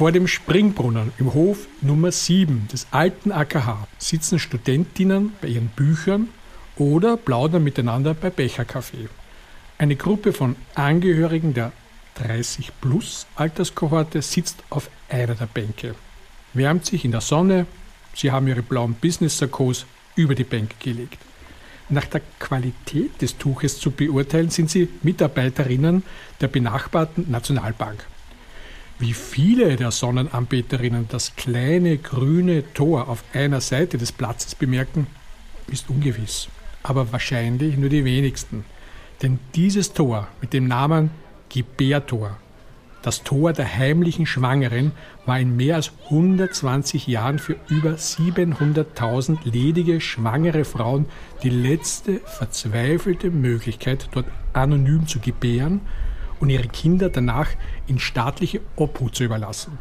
Vor dem Springbrunnen im Hof Nummer 7 des alten AKH sitzen Studentinnen bei ihren Büchern oder plaudern miteinander bei Becherkaffee. Eine Gruppe von Angehörigen der 30 plus Alterskohorte sitzt auf einer der Bänke, wärmt sich in der Sonne, sie haben ihre blauen Business-Sakkos über die Bänke gelegt. Nach der Qualität des Tuches zu beurteilen sind sie Mitarbeiterinnen der benachbarten Nationalbank. Wie viele der Sonnenanbeterinnen das kleine grüne Tor auf einer Seite des Platzes bemerken, ist ungewiss. Aber wahrscheinlich nur die wenigsten. Denn dieses Tor mit dem Namen Gebärtor, das Tor der heimlichen Schwangeren, war in mehr als 120 Jahren für über 700.000 ledige schwangere Frauen die letzte verzweifelte Möglichkeit, dort anonym zu gebären und ihre Kinder danach in staatliche Obhut zu überlassen.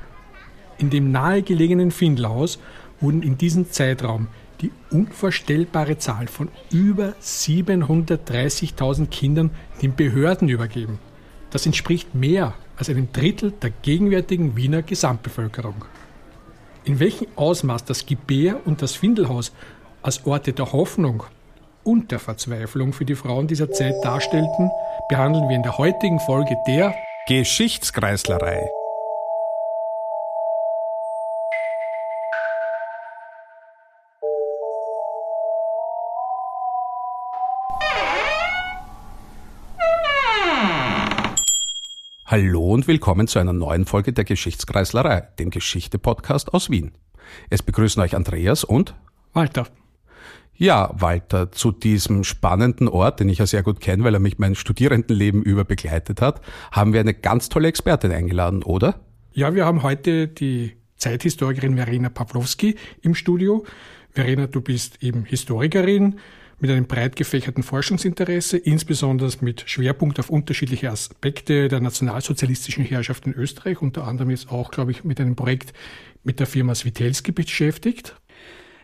In dem nahegelegenen Findelhaus wurden in diesem Zeitraum die unvorstellbare Zahl von über 730.000 Kindern den Behörden übergeben. Das entspricht mehr als einem Drittel der gegenwärtigen Wiener Gesamtbevölkerung. In welchem Ausmaß das Gebär und das Findelhaus als Orte der Hoffnung und der Verzweiflung für die Frauen dieser Zeit darstellten, behandeln wir in der heutigen Folge der Geschichtskreislerei. Hallo und willkommen zu einer neuen Folge der Geschichtskreislerei, dem Geschichte-Podcast aus Wien. Es begrüßen euch Andreas und Walter. Ja, Walter, zu diesem spannenden Ort, den ich ja sehr gut kenne, weil er mich mein Studierendenleben über begleitet hat, haben wir eine ganz tolle Expertin eingeladen, oder? Ja, wir haben heute die Zeithistorikerin Verena Pawlowski im Studio. Verena, du bist eben Historikerin mit einem breit gefächerten Forschungsinteresse, insbesondere mit Schwerpunkt auf unterschiedliche Aspekte der nationalsozialistischen Herrschaft in Österreich, unter anderem jetzt auch, glaube ich, mit einem Projekt mit der Firma Svitelski beschäftigt.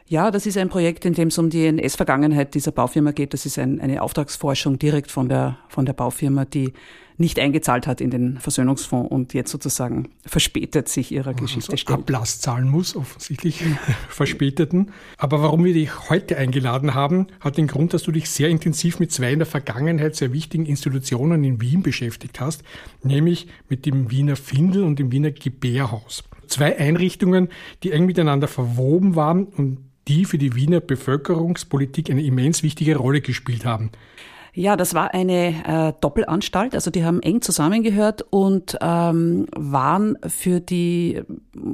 Ja, das ist ein Projekt, in dem es um die NS-Vergangenheit dieser Baufirma geht. Das ist ein, eine Auftragsforschung direkt von der, von der Baufirma, die nicht eingezahlt hat in den Versöhnungsfonds und jetzt sozusagen verspätet sich ihrer also Geschichte stellt. Ablass zahlen muss, offensichtlich verspäteten. Aber warum wir dich heute eingeladen haben, hat den Grund, dass du dich sehr intensiv mit zwei in der Vergangenheit sehr wichtigen Institutionen in Wien beschäftigt hast, nämlich mit dem Wiener Findel und dem Wiener Gebärhaus. Zwei Einrichtungen, die eng miteinander verwoben waren und die für die Wiener Bevölkerungspolitik eine immens wichtige Rolle gespielt haben. Ja, das war eine äh, Doppelanstalt, also die haben eng zusammengehört und ähm, waren für die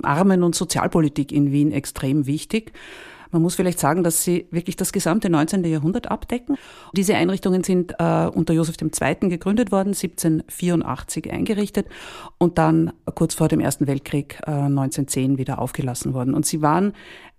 Armen- und Sozialpolitik in Wien extrem wichtig. Man muss vielleicht sagen, dass sie wirklich das gesamte 19. Jahrhundert abdecken. Diese Einrichtungen sind äh, unter Joseph II. gegründet worden, 1784 eingerichtet und dann kurz vor dem Ersten Weltkrieg äh, 1910 wieder aufgelassen worden. Und sie waren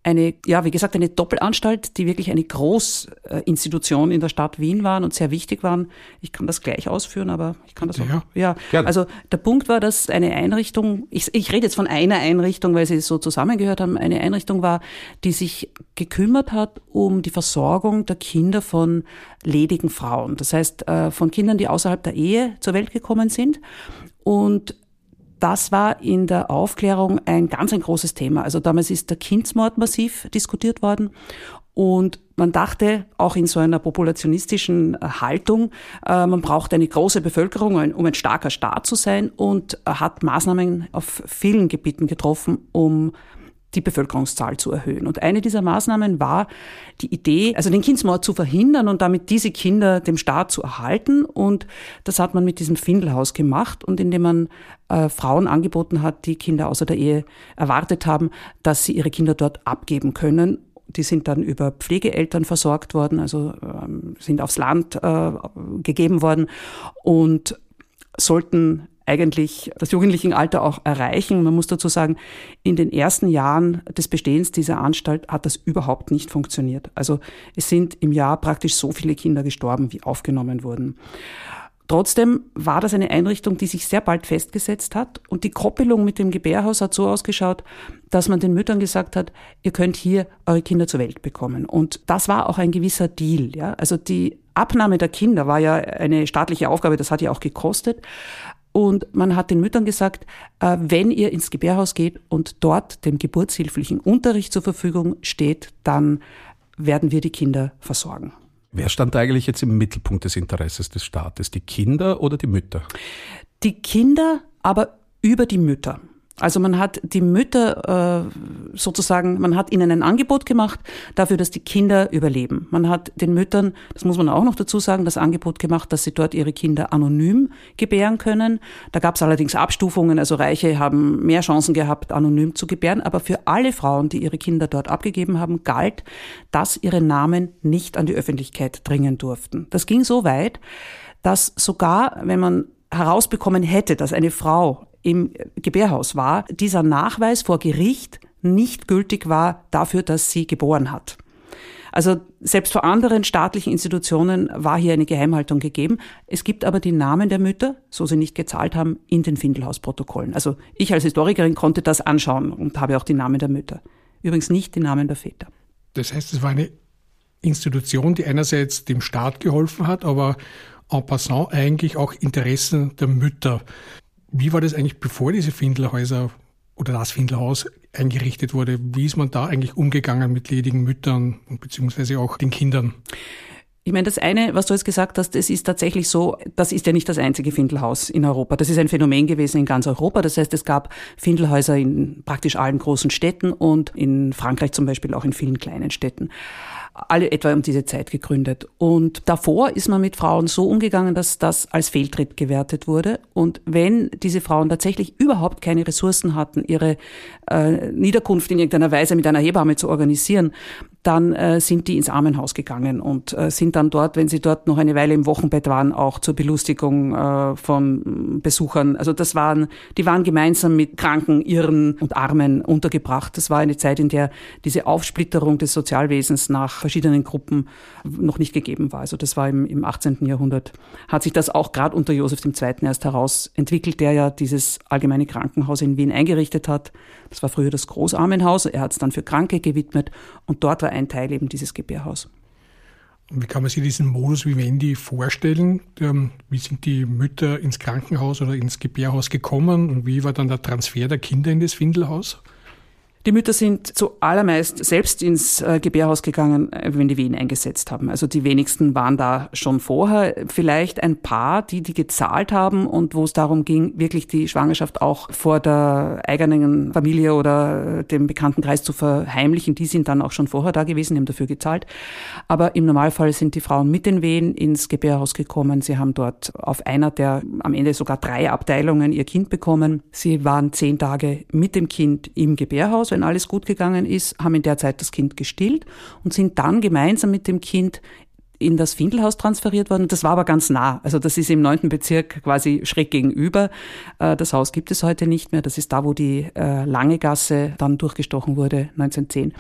eine, ja, wie gesagt, eine Doppelanstalt, die wirklich eine Großinstitution in der Stadt Wien waren und sehr wichtig waren. Ich kann das gleich ausführen, aber ich kann das auch. Ja, ja. Gerne. also der Punkt war, dass eine Einrichtung, ich, ich rede jetzt von einer Einrichtung, weil sie so zusammengehört haben, eine Einrichtung war, die sich gekümmert hat um die Versorgung der Kinder von ledigen Frauen. Das heißt, äh, von Kindern, die außerhalb der Ehe zur Welt gekommen sind. Und das war in der Aufklärung ein ganz ein großes Thema. Also damals ist der Kindsmord massiv diskutiert worden und man dachte auch in so einer populationistischen Haltung, äh, man braucht eine große Bevölkerung, um ein starker Staat zu sein und hat Maßnahmen auf vielen Gebieten getroffen, um die Bevölkerungszahl zu erhöhen. Und eine dieser Maßnahmen war die Idee, also den Kindsmord zu verhindern und damit diese Kinder dem Staat zu erhalten. Und das hat man mit diesem Findelhaus gemacht und indem man äh, Frauen angeboten hat, die Kinder außer der Ehe erwartet haben, dass sie ihre Kinder dort abgeben können die sind dann über Pflegeeltern versorgt worden, also ähm, sind aufs Land äh, gegeben worden und sollten eigentlich das Jugendlichenalter auch erreichen. Man muss dazu sagen, in den ersten Jahren des Bestehens dieser Anstalt hat das überhaupt nicht funktioniert. Also es sind im Jahr praktisch so viele Kinder gestorben, wie aufgenommen wurden. Trotzdem war das eine Einrichtung, die sich sehr bald festgesetzt hat und die Koppelung mit dem Gebärhaus hat so ausgeschaut, dass man den Müttern gesagt hat, ihr könnt hier eure Kinder zur Welt bekommen. Und das war auch ein gewisser Deal, ja. Also die Abnahme der Kinder war ja eine staatliche Aufgabe, das hat ja auch gekostet. Und man hat den Müttern gesagt, äh, wenn ihr ins Gebärhaus geht und dort dem geburtshilflichen Unterricht zur Verfügung steht, dann werden wir die Kinder versorgen. Wer stand eigentlich jetzt im Mittelpunkt des Interesses des Staates? Die Kinder oder die Mütter? Die Kinder, aber über die Mütter. Also man hat die Mütter äh, sozusagen, man hat ihnen ein Angebot gemacht dafür, dass die Kinder überleben. Man hat den Müttern, das muss man auch noch dazu sagen, das Angebot gemacht, dass sie dort ihre Kinder anonym gebären können. Da gab es allerdings Abstufungen, also Reiche haben mehr Chancen gehabt, anonym zu gebären. Aber für alle Frauen, die ihre Kinder dort abgegeben haben, galt, dass ihre Namen nicht an die Öffentlichkeit dringen durften. Das ging so weit, dass sogar, wenn man herausbekommen hätte, dass eine Frau im Gebärhaus war, dieser Nachweis vor Gericht nicht gültig war dafür, dass sie geboren hat. Also selbst vor anderen staatlichen Institutionen war hier eine Geheimhaltung gegeben. Es gibt aber die Namen der Mütter, so sie nicht gezahlt haben, in den Findelhausprotokollen. Also ich als Historikerin konnte das anschauen und habe auch die Namen der Mütter. Übrigens nicht die Namen der Väter. Das heißt, es war eine Institution, die einerseits dem Staat geholfen hat, aber en passant eigentlich auch Interessen der Mütter wie war das eigentlich, bevor diese Findelhäuser oder das Findelhaus eingerichtet wurde? Wie ist man da eigentlich umgegangen mit ledigen Müttern und beziehungsweise auch den Kindern? Ich meine, das eine, was du jetzt gesagt hast, das ist tatsächlich so, das ist ja nicht das einzige Findelhaus in Europa. Das ist ein Phänomen gewesen in ganz Europa. Das heißt, es gab Findelhäuser in praktisch allen großen Städten und in Frankreich zum Beispiel auch in vielen kleinen Städten alle etwa um diese Zeit gegründet. Und davor ist man mit Frauen so umgegangen, dass das als Fehltritt gewertet wurde. Und wenn diese Frauen tatsächlich überhaupt keine Ressourcen hatten, ihre äh, Niederkunft in irgendeiner Weise mit einer Hebamme zu organisieren, dann äh, sind die ins Armenhaus gegangen und äh, sind dann dort, wenn sie dort noch eine Weile im Wochenbett waren, auch zur Belustigung äh, von Besuchern. Also das waren, die waren gemeinsam mit Kranken, Irren und Armen untergebracht. Das war eine Zeit, in der diese Aufsplitterung des Sozialwesens nach verschiedenen Gruppen noch nicht gegeben war. Also das war im, im 18. Jahrhundert. Hat sich das auch gerade unter Josef II. erst heraus entwickelt, der ja dieses allgemeine Krankenhaus in Wien eingerichtet hat. Das war früher das Großarmenhaus. Er hat es dann für Kranke gewidmet und dort war ein Teil eben dieses Gebärhaus. Wie kann man sich diesen Modus Vivendi vorstellen? Ähm, wie sind die Mütter ins Krankenhaus oder ins Gebärhaus gekommen und wie war dann der Transfer der Kinder in das Findelhaus? Die Mütter sind zuallermeist selbst ins äh, Gebärhaus gegangen, äh, wenn die Wehen eingesetzt haben. Also die wenigsten waren da schon vorher. Vielleicht ein paar, die die gezahlt haben und wo es darum ging, wirklich die Schwangerschaft auch vor der eigenen Familie oder äh, dem Bekanntenkreis zu verheimlichen. Die sind dann auch schon vorher da gewesen, haben dafür gezahlt. Aber im Normalfall sind die Frauen mit den Wehen ins Gebärhaus gekommen. Sie haben dort auf einer der am Ende sogar drei Abteilungen ihr Kind bekommen. Sie waren zehn Tage mit dem Kind im Gebärhaus wenn alles gut gegangen ist, haben in der Zeit das Kind gestillt und sind dann gemeinsam mit dem Kind in das Findelhaus transferiert worden. Das war aber ganz nah. Also das ist im neunten Bezirk quasi schräg gegenüber. Äh, das Haus gibt es heute nicht mehr. Das ist da, wo die äh, Lange Gasse dann durchgestochen wurde, 1910.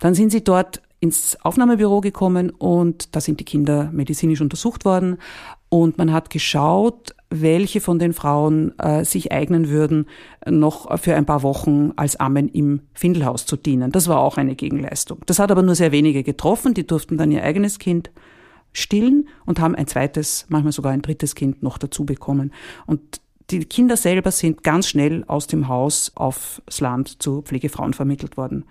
Dann sind sie dort ins Aufnahmebüro gekommen und da sind die Kinder medizinisch untersucht worden und man hat geschaut, welche von den Frauen äh, sich eignen würden, noch für ein paar Wochen als Ammen im Findelhaus zu dienen. Das war auch eine Gegenleistung. Das hat aber nur sehr wenige getroffen. Die durften dann ihr eigenes Kind stillen und haben ein zweites, manchmal sogar ein drittes Kind noch dazu bekommen. Und die Kinder selber sind ganz schnell aus dem Haus aufs Land zu Pflegefrauen vermittelt worden.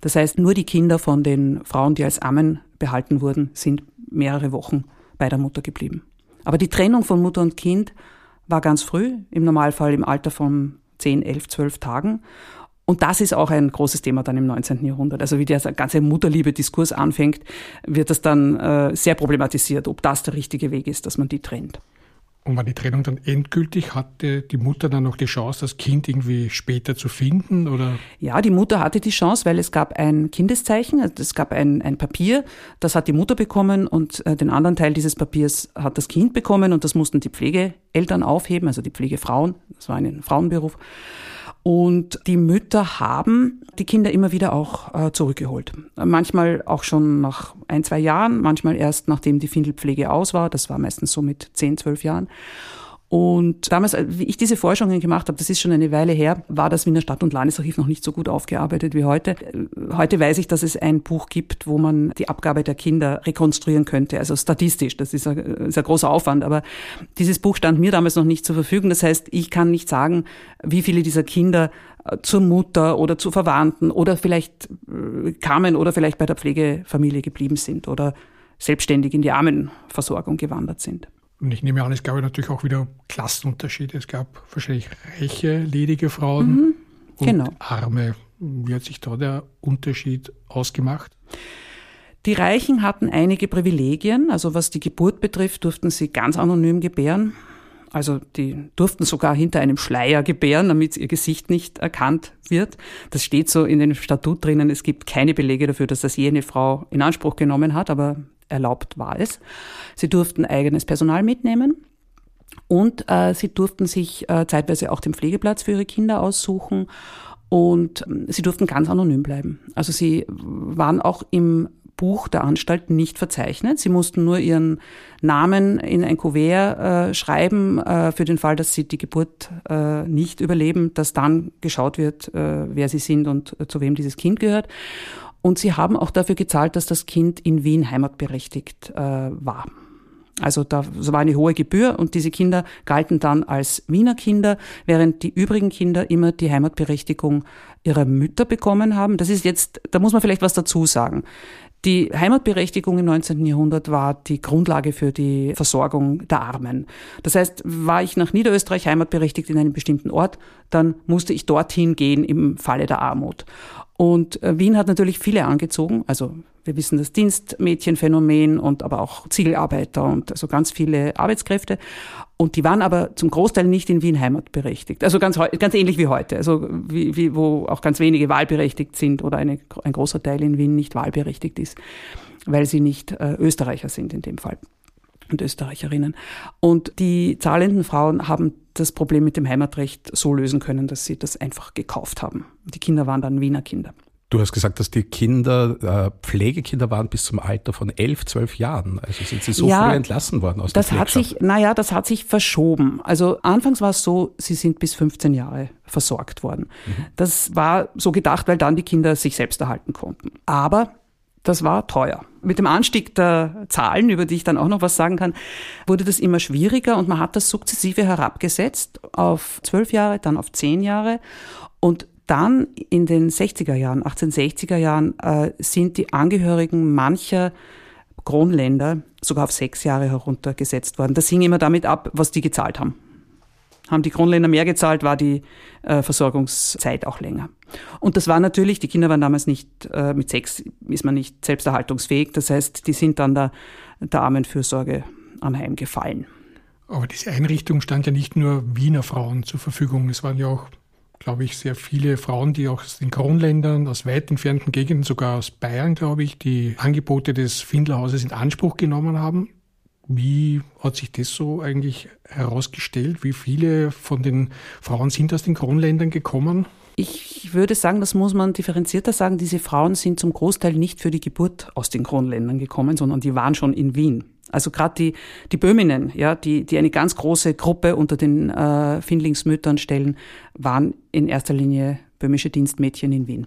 Das heißt, nur die Kinder von den Frauen, die als Ammen behalten wurden, sind mehrere Wochen bei der Mutter geblieben. Aber die Trennung von Mutter und Kind war ganz früh, im Normalfall im Alter von 10, 11, 12 Tagen. Und das ist auch ein großes Thema dann im 19. Jahrhundert. Also wie der ganze Mutterliebe-Diskurs anfängt, wird das dann äh, sehr problematisiert, ob das der richtige Weg ist, dass man die trennt. Und war die Trennung dann endgültig? Hatte die Mutter dann noch die Chance, das Kind irgendwie später zu finden? Oder? Ja, die Mutter hatte die Chance, weil es gab ein Kindeszeichen, also es gab ein, ein Papier, das hat die Mutter bekommen und äh, den anderen Teil dieses Papiers hat das Kind bekommen und das mussten die Pflegeeltern aufheben, also die Pflegefrauen, das war ein Frauenberuf. Und die Mütter haben die Kinder immer wieder auch äh, zurückgeholt. Manchmal auch schon nach ein, zwei Jahren, manchmal erst nachdem die Findelpflege aus war. Das war meistens so mit zehn, zwölf Jahren. Und damals, äh, wie ich diese Forschungen gemacht habe, das ist schon eine Weile her, war das Wiener Stadt- und Landesarchiv noch nicht so gut aufgearbeitet wie heute. Äh, heute weiß ich, dass es ein Buch gibt, wo man die Abgabe der Kinder rekonstruieren könnte, also statistisch. Das ist ein, ist ein großer Aufwand, aber dieses Buch stand mir damals noch nicht zur Verfügung. Das heißt, ich kann nicht sagen, wie viele dieser Kinder äh, zur Mutter oder zu Verwandten oder vielleicht kamen oder vielleicht bei der Pflegefamilie geblieben sind oder selbstständig in die Armenversorgung gewandert sind. Und ich nehme an, es gab natürlich auch wieder Klassenunterschiede. Es gab wahrscheinlich reiche, ledige Frauen mhm, und genau. arme. Wie hat sich da der Unterschied ausgemacht? Die Reichen hatten einige Privilegien. Also was die Geburt betrifft, durften sie ganz anonym gebären. Also die durften sogar hinter einem Schleier gebären, damit ihr Gesicht nicht erkannt wird. Das steht so in den Statut drinnen. Es gibt keine Belege dafür, dass das jene Frau in Anspruch genommen hat, aber erlaubt war es. Sie durften eigenes Personal mitnehmen. Und äh, sie durften sich äh, zeitweise auch den Pflegeplatz für ihre Kinder aussuchen und äh, sie durften ganz anonym bleiben. Also sie waren auch im Buch der Anstalt nicht verzeichnet. Sie mussten nur ihren Namen in ein Kuvert äh, schreiben, äh, für den Fall, dass sie die Geburt äh, nicht überleben, dass dann geschaut wird, äh, wer sie sind und äh, zu wem dieses Kind gehört. Und sie haben auch dafür gezahlt, dass das Kind in Wien heimatberechtigt äh, war. Also da war eine hohe Gebühr und diese Kinder galten dann als Wiener Kinder, während die übrigen Kinder immer die Heimatberechtigung ihrer Mütter bekommen haben. Das ist jetzt, da muss man vielleicht was dazu sagen. Die Heimatberechtigung im 19. Jahrhundert war die Grundlage für die Versorgung der Armen. Das heißt, war ich nach Niederösterreich heimatberechtigt in einem bestimmten Ort, dann musste ich dorthin gehen im Falle der Armut. Und äh, Wien hat natürlich viele angezogen, also wir wissen das Dienstmädchenphänomen und aber auch Ziegelarbeiter und also ganz viele Arbeitskräfte. Und die waren aber zum Großteil nicht in Wien heimatberechtigt. Also ganz, ganz ähnlich wie heute. Also wie, wie, wo auch ganz wenige wahlberechtigt sind oder eine, ein großer Teil in Wien nicht wahlberechtigt ist, weil sie nicht äh, Österreicher sind in dem Fall und Österreicherinnen. Und die zahlenden Frauen haben das Problem mit dem Heimatrecht so lösen können, dass sie das einfach gekauft haben. Die Kinder waren dann Wiener Kinder. Du hast gesagt, dass die Kinder äh, Pflegekinder waren bis zum Alter von elf, zwölf Jahren. Also sind sie so ja, früh entlassen worden aus das der hat sich, Naja, das hat sich verschoben. Also anfangs war es so, sie sind bis 15 Jahre versorgt worden. Mhm. Das war so gedacht, weil dann die Kinder sich selbst erhalten konnten. Aber das war teuer. Mit dem Anstieg der Zahlen, über die ich dann auch noch was sagen kann, wurde das immer schwieriger und man hat das sukzessive herabgesetzt auf zwölf Jahre, dann auf zehn Jahre. Und dann in den 60er Jahren, 1860er Jahren, äh, sind die Angehörigen mancher Kronländer sogar auf sechs Jahre heruntergesetzt worden. Das hing immer damit ab, was die gezahlt haben. Haben die Kronländer mehr gezahlt, war die äh, Versorgungszeit auch länger. Und das war natürlich, die Kinder waren damals nicht, äh, mit sechs ist man nicht selbsterhaltungsfähig. Das heißt, die sind dann der, der Armenfürsorge anheimgefallen. Aber diese Einrichtung stand ja nicht nur Wiener Frauen zur Verfügung. Es waren ja auch, glaube ich, sehr viele Frauen, die auch aus den Kronländern, aus weit entfernten Gegenden, sogar aus Bayern, glaube ich, die Angebote des Findlerhauses in Anspruch genommen haben. Wie hat sich das so eigentlich herausgestellt? Wie viele von den Frauen sind aus den Kronländern gekommen? Ich würde sagen, das muss man differenzierter sagen. Diese Frauen sind zum Großteil nicht für die Geburt aus den Kronländern gekommen, sondern die waren schon in Wien. Also gerade die, die Böhminnen, ja, die, die eine ganz große Gruppe unter den äh, Findlingsmüttern stellen, waren in erster Linie böhmische Dienstmädchen in Wien.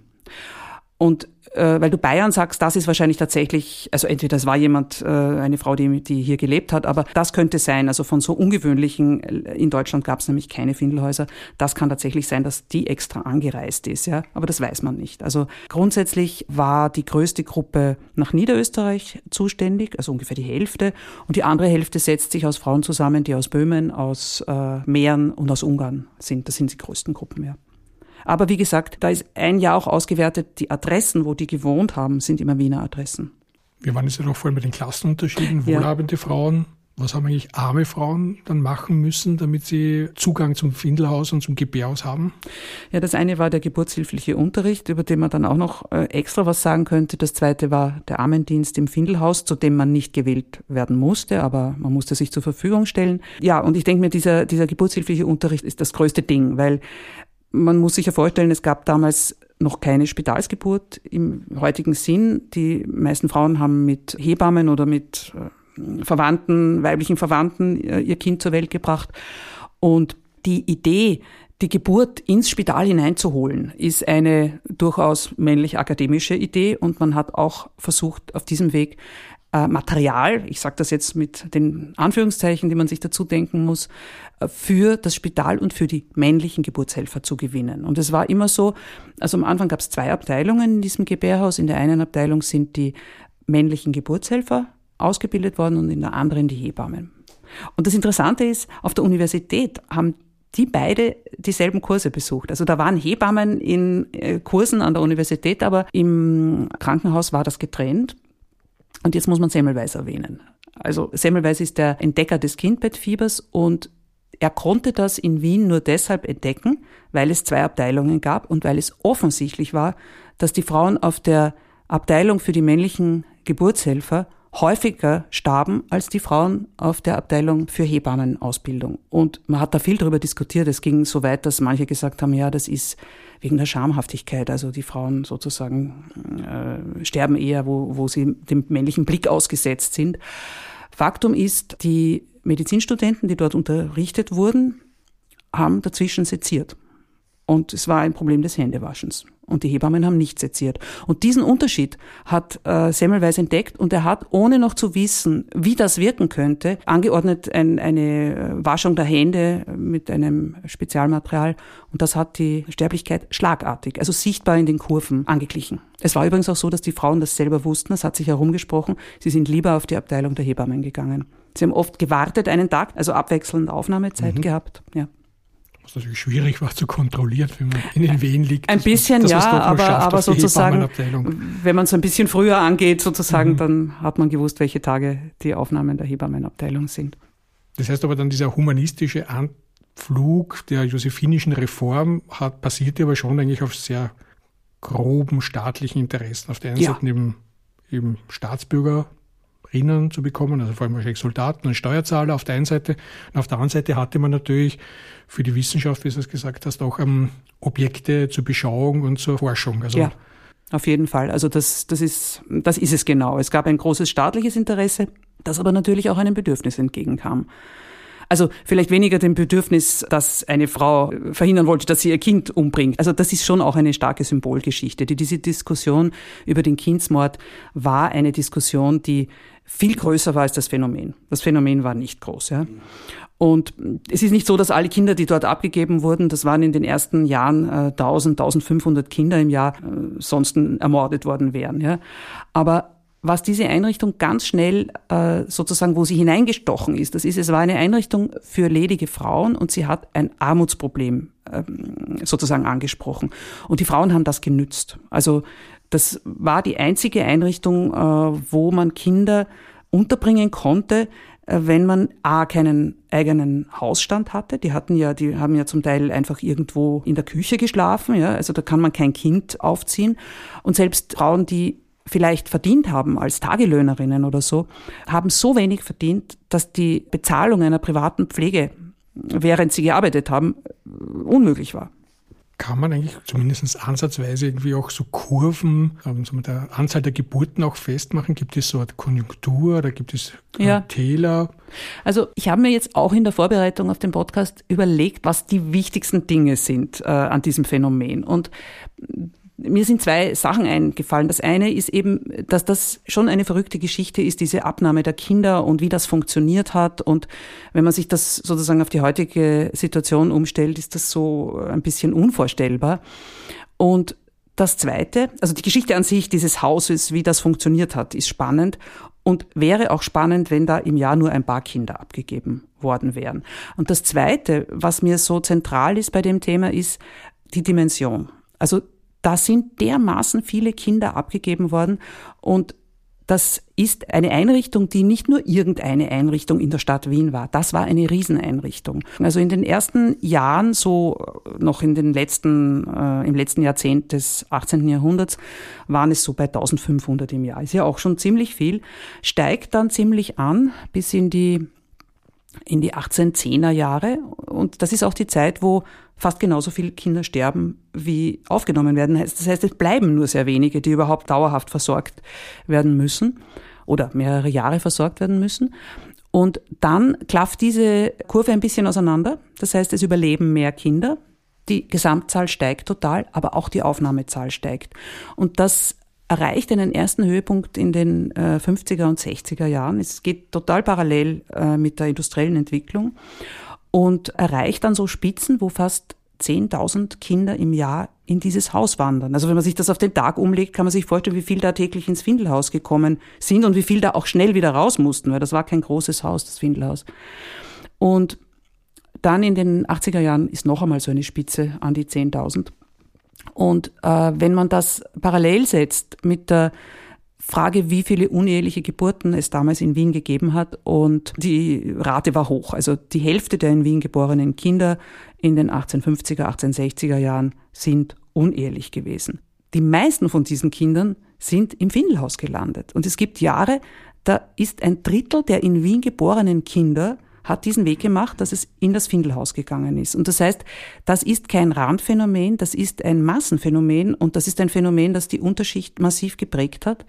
Und äh, weil du Bayern sagst, das ist wahrscheinlich tatsächlich, also entweder das war jemand, äh, eine Frau, die, die hier gelebt hat, aber das könnte sein, also von so ungewöhnlichen, in Deutschland gab es nämlich keine Findelhäuser, das kann tatsächlich sein, dass die extra angereist ist, ja, aber das weiß man nicht. Also grundsätzlich war die größte Gruppe nach Niederösterreich zuständig, also ungefähr die Hälfte, und die andere Hälfte setzt sich aus Frauen zusammen, die aus Böhmen, aus äh, Mähren und aus Ungarn sind. Das sind die größten Gruppen, ja. Aber wie gesagt, da ist ein Jahr auch ausgewertet, die Adressen, wo die gewohnt haben, sind immer Wiener Adressen. Wir waren jetzt ja noch vorhin bei den Klassenunterschieden. Wohlhabende ja. Frauen, was haben eigentlich arme Frauen dann machen müssen, damit sie Zugang zum Findelhaus und zum Gebärhaus haben? Ja, das eine war der geburtshilfliche Unterricht, über den man dann auch noch äh, extra was sagen könnte. Das zweite war der Armendienst im Findelhaus, zu dem man nicht gewählt werden musste, aber man musste sich zur Verfügung stellen. Ja, und ich denke mir, dieser, dieser geburtshilfliche Unterricht ist das größte Ding, weil man muss sich ja vorstellen, es gab damals noch keine Spitalsgeburt im heutigen Sinn. Die meisten Frauen haben mit Hebammen oder mit äh, Verwandten, weiblichen Verwandten ihr Kind zur Welt gebracht. Und die Idee, die Geburt ins Spital hineinzuholen, ist eine durchaus männlich-akademische Idee und man hat auch versucht, auf diesem Weg äh, Material, ich sage das jetzt mit den Anführungszeichen, die man sich dazu denken muss, äh, für das Spital und für die männlichen Geburtshelfer zu gewinnen. Und es war immer so, also am Anfang gab es zwei Abteilungen in diesem Gebärhaus. In der einen Abteilung sind die männlichen Geburtshelfer ausgebildet worden und in der anderen die Hebammen. Und das Interessante ist, auf der Universität haben die beide dieselben Kurse besucht. Also da waren Hebammen in äh, Kursen an der Universität, aber im Krankenhaus war das getrennt. Und jetzt muss man Semmelweis erwähnen. Also Semmelweis ist der Entdecker des Kindbettfiebers und er konnte das in Wien nur deshalb entdecken, weil es zwei Abteilungen gab und weil es offensichtlich war, dass die Frauen auf der Abteilung für die männlichen Geburtshelfer häufiger starben als die Frauen auf der Abteilung für Hebammenausbildung. Und man hat da viel darüber diskutiert. Es ging so weit, dass manche gesagt haben, ja, das ist wegen der Schamhaftigkeit. Also die Frauen sozusagen äh, sterben eher, wo, wo sie dem männlichen Blick ausgesetzt sind. Faktum ist, die Medizinstudenten, die dort unterrichtet wurden, haben dazwischen seziert. Und es war ein Problem des Händewaschens. Und die Hebammen haben nicht seziert. Und diesen Unterschied hat äh, Semmelweis entdeckt und er hat, ohne noch zu wissen, wie das wirken könnte, angeordnet ein, eine äh, Waschung der Hände mit einem Spezialmaterial. Und das hat die Sterblichkeit schlagartig, also sichtbar in den Kurven angeglichen. Es war übrigens auch so, dass die Frauen das selber wussten, das hat sich herumgesprochen. Sie sind lieber auf die Abteilung der Hebammen gegangen. Sie haben oft gewartet einen Tag, also abwechselnd Aufnahmezeit mhm. gehabt. Ja was natürlich schwierig war zu kontrollieren, wenn man in den Wehen liegt. Ein bisschen, ja, aber, aber sozusagen, wenn man es ein bisschen früher angeht, sozusagen, mhm. dann hat man gewusst, welche Tage die Aufnahmen der Hebammenabteilung sind. Das heißt aber dann, dieser humanistische Anflug der josephinischen Reform hat, basierte aber schon eigentlich auf sehr groben staatlichen Interessen. Auf der einen ja. Seite eben, eben Staatsbürger, Rinnen zu bekommen, also vor allem wahrscheinlich Soldaten und Steuerzahler auf der einen Seite. Und auf der anderen Seite hatte man natürlich für die Wissenschaft, wie du es gesagt hast, auch ähm, Objekte zur Beschauung und zur Forschung. Also ja. Auf jeden Fall. Also das, das, ist, das ist es genau. Es gab ein großes staatliches Interesse, das aber natürlich auch einem Bedürfnis entgegenkam. Also vielleicht weniger dem Bedürfnis, dass eine Frau verhindern wollte, dass sie ihr Kind umbringt. Also das ist schon auch eine starke Symbolgeschichte. Die, diese Diskussion über den Kindsmord war eine Diskussion, die viel größer war als das Phänomen. Das Phänomen war nicht groß. Ja. Und es ist nicht so, dass alle Kinder, die dort abgegeben wurden, das waren in den ersten Jahren äh, 1000, 1500 Kinder im Jahr, äh, sonst ermordet worden wären. Ja. Aber was diese Einrichtung ganz schnell äh, sozusagen, wo sie hineingestochen ist, das ist, es war eine Einrichtung für ledige Frauen und sie hat ein Armutsproblem ähm, sozusagen angesprochen. Und die Frauen haben das genützt. Also das war die einzige Einrichtung, äh, wo man Kinder unterbringen konnte, äh, wenn man A, keinen eigenen Hausstand hatte. Die hatten ja, die haben ja zum Teil einfach irgendwo in der Küche geschlafen, ja. Also da kann man kein Kind aufziehen. Und selbst Frauen, die vielleicht verdient haben als Tagelöhnerinnen oder so, haben so wenig verdient, dass die Bezahlung einer privaten Pflege, während sie gearbeitet haben, unmöglich war. Kann man eigentlich zumindest ansatzweise irgendwie auch so Kurven ähm, so mit der Anzahl der Geburten auch festmachen? Gibt es so eine Konjunktur oder gibt es ja. Täler? Also ich habe mir jetzt auch in der Vorbereitung auf den Podcast überlegt, was die wichtigsten Dinge sind äh, an diesem Phänomen. Und mir sind zwei Sachen eingefallen. Das eine ist eben, dass das schon eine verrückte Geschichte ist, diese Abnahme der Kinder und wie das funktioniert hat. Und wenn man sich das sozusagen auf die heutige Situation umstellt, ist das so ein bisschen unvorstellbar. Und das Zweite, also die Geschichte an sich dieses Hauses, wie das funktioniert hat, ist spannend und wäre auch spannend, wenn da im Jahr nur ein paar Kinder abgegeben worden wären. Und das Zweite, was mir so zentral ist bei dem Thema, ist die Dimension. Also da sind dermaßen viele Kinder abgegeben worden und das ist eine Einrichtung, die nicht nur irgendeine Einrichtung in der Stadt Wien war. Das war eine Rieseneinrichtung. Also in den ersten Jahren, so noch in den letzten, äh, im letzten Jahrzehnt des 18. Jahrhunderts, waren es so bei 1500 im Jahr. Ist ja auch schon ziemlich viel. Steigt dann ziemlich an bis in die in die 1810er Jahre. Und das ist auch die Zeit, wo fast genauso viele Kinder sterben, wie aufgenommen werden. Das heißt, es bleiben nur sehr wenige, die überhaupt dauerhaft versorgt werden müssen. oder mehrere Jahre versorgt werden müssen. Und dann klafft diese Kurve ein bisschen auseinander. Das heißt, es überleben mehr Kinder. Die Gesamtzahl steigt total, aber auch die Aufnahmezahl steigt. Und das erreicht einen ersten Höhepunkt in den äh, 50er und 60er Jahren. Es geht total parallel äh, mit der industriellen Entwicklung und erreicht dann so Spitzen, wo fast 10.000 Kinder im Jahr in dieses Haus wandern. Also wenn man sich das auf den Tag umlegt, kann man sich vorstellen, wie viel da täglich ins Findelhaus gekommen sind und wie viel da auch schnell wieder raus mussten, weil das war kein großes Haus, das Findelhaus. Und dann in den 80er Jahren ist noch einmal so eine Spitze an die 10.000. Und äh, wenn man das parallel setzt mit der Frage, wie viele uneheliche Geburten es damals in Wien gegeben hat. Und die Rate war hoch. Also die Hälfte der in Wien geborenen Kinder in den 1850er, 1860er Jahren sind unehelich gewesen. Die meisten von diesen Kindern sind im Findelhaus gelandet. Und es gibt Jahre, da ist ein Drittel der in Wien geborenen Kinder hat diesen Weg gemacht, dass es in das Findelhaus gegangen ist. Und das heißt, das ist kein Randphänomen, das ist ein Massenphänomen und das ist ein Phänomen, das die Unterschicht massiv geprägt hat.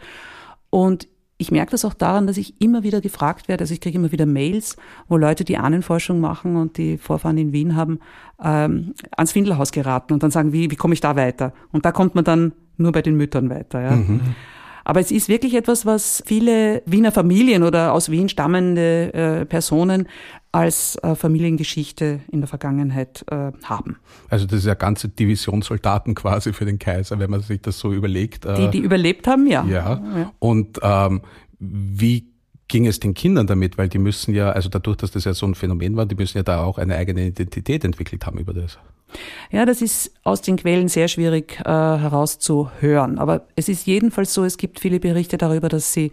Und ich merke das auch daran, dass ich immer wieder gefragt werde, also ich kriege immer wieder Mails, wo Leute, die Ahnenforschung machen und die Vorfahren in Wien haben, ähm, ans Findelhaus geraten und dann sagen, wie, wie komme ich da weiter? Und da kommt man dann nur bei den Müttern weiter. Ja. Mhm. Aber es ist wirklich etwas, was viele Wiener Familien oder aus Wien stammende äh, Personen als äh, Familiengeschichte in der Vergangenheit äh, haben. Also das ist ja ganze Division Soldaten quasi für den Kaiser, wenn man sich das so überlegt. Äh, die, die überlebt haben, ja. Ja. ja. Und ähm, wie ging es den Kindern damit? Weil die müssen ja, also dadurch, dass das ja so ein Phänomen war, die müssen ja da auch eine eigene Identität entwickelt haben über das. Ja, das ist aus den Quellen sehr schwierig äh, herauszuhören. Aber es ist jedenfalls so, es gibt viele Berichte darüber, dass sie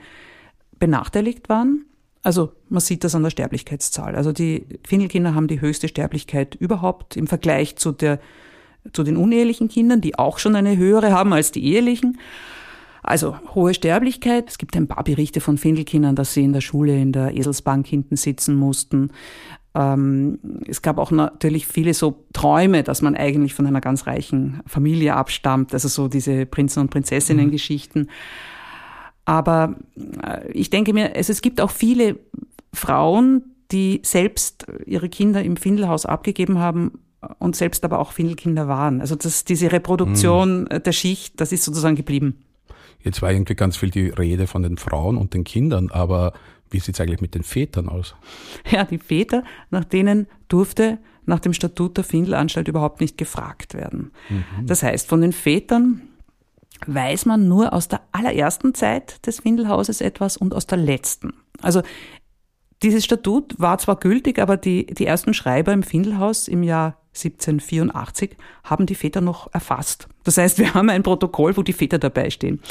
benachteiligt waren. Also man sieht das an der Sterblichkeitszahl. Also die Findelkinder haben die höchste Sterblichkeit überhaupt im Vergleich zu, der, zu den unehelichen Kindern, die auch schon eine höhere haben als die ehelichen. Also hohe Sterblichkeit. Es gibt ein paar Berichte von Findelkindern, dass sie in der Schule in der Eselsbank hinten sitzen mussten. Ähm, es gab auch natürlich viele so Träume, dass man eigentlich von einer ganz reichen Familie abstammt, also so diese Prinzen- und Prinzessinnen-Geschichten. Aber äh, ich denke mir, es, es gibt auch viele Frauen, die selbst ihre Kinder im Findelhaus abgegeben haben und selbst aber auch Findelkinder waren. Also das, diese Reproduktion mhm. der Schicht, das ist sozusagen geblieben. Jetzt war irgendwie ganz viel die Rede von den Frauen und den Kindern, aber wie sieht es eigentlich mit den Vätern aus? Ja, die Väter, nach denen durfte nach dem Statut der Findelanstalt überhaupt nicht gefragt werden. Mhm. Das heißt, von den Vätern weiß man nur aus der allerersten Zeit des Findelhauses etwas und aus der letzten. Also dieses Statut war zwar gültig, aber die, die ersten Schreiber im Findelhaus im Jahr 1784 haben die Väter noch erfasst. Das heißt, wir haben ein Protokoll, wo die Väter dabei stehen.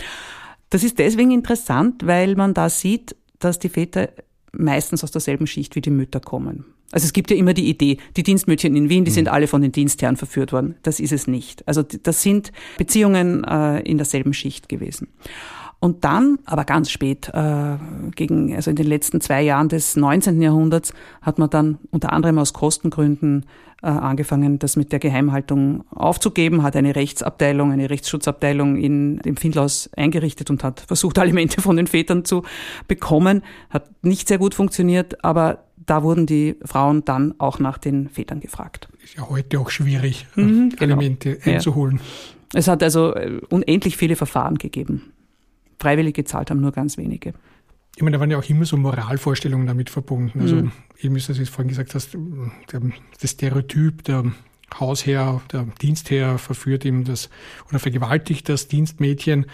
Das ist deswegen interessant, weil man da sieht, dass die Väter meistens aus derselben Schicht wie die Mütter kommen. Also es gibt ja immer die Idee, die Dienstmädchen in Wien, die mhm. sind alle von den Dienstherren verführt worden. Das ist es nicht. Also das sind Beziehungen äh, in derselben Schicht gewesen. Und dann, aber ganz spät, äh, gegen, also in den letzten zwei Jahren des 19. Jahrhunderts, hat man dann unter anderem aus Kostengründen äh, angefangen, das mit der Geheimhaltung aufzugeben, hat eine Rechtsabteilung, eine Rechtsschutzabteilung in dem Findlaus eingerichtet und hat versucht, Alimente von den Vätern zu bekommen. Hat nicht sehr gut funktioniert, aber da wurden die Frauen dann auch nach den Vätern gefragt. Ist ja heute auch schwierig, mhm, genau. Alimente einzuholen. Ja. Es hat also äh, unendlich viele Verfahren gegeben freiwillig gezahlt haben nur ganz wenige. Ich meine, da waren ja auch immer so Moralvorstellungen damit verbunden. Also mhm. eben ist, das, wie du vorhin gesagt hast, der, das Stereotyp, der Hausherr, der Dienstherr verführt ihm das oder vergewaltigt das Dienstmädchen.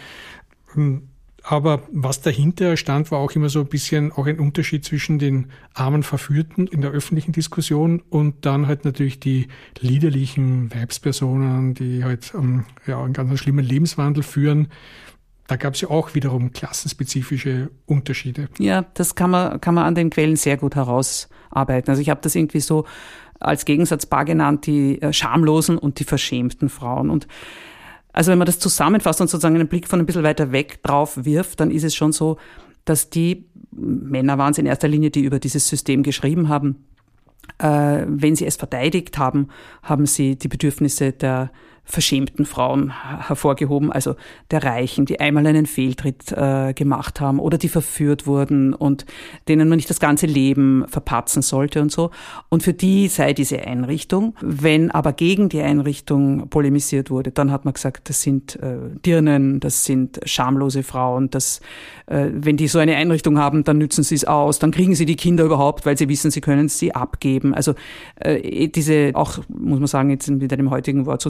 Aber was dahinter stand, war auch immer so ein bisschen auch ein Unterschied zwischen den armen Verführten in der öffentlichen Diskussion und dann halt natürlich die liederlichen Weibspersonen, die halt ähm, ja, einen ganz schlimmen Lebenswandel führen da gab es ja auch wiederum klassenspezifische Unterschiede. Ja, das kann man, kann man an den Quellen sehr gut herausarbeiten. Also ich habe das irgendwie so als Gegensatzpaar genannt, die äh, schamlosen und die verschämten Frauen. Und also wenn man das zusammenfasst und sozusagen einen Blick von ein bisschen weiter weg drauf wirft, dann ist es schon so, dass die Männer waren es in erster Linie, die über dieses System geschrieben haben. Äh, wenn sie es verteidigt haben, haben sie die Bedürfnisse der verschämten Frauen hervorgehoben, also der Reichen, die einmal einen Fehltritt äh, gemacht haben oder die verführt wurden und denen man nicht das ganze Leben verpatzen sollte und so. Und für die sei diese Einrichtung. Wenn aber gegen die Einrichtung polemisiert wurde, dann hat man gesagt, das sind äh, Dirnen, das sind schamlose Frauen, das, äh, wenn die so eine Einrichtung haben, dann nützen sie es aus, dann kriegen sie die Kinder überhaupt, weil sie wissen, sie können sie abgeben. Also äh, diese, auch muss man sagen, jetzt mit einem heutigen Wort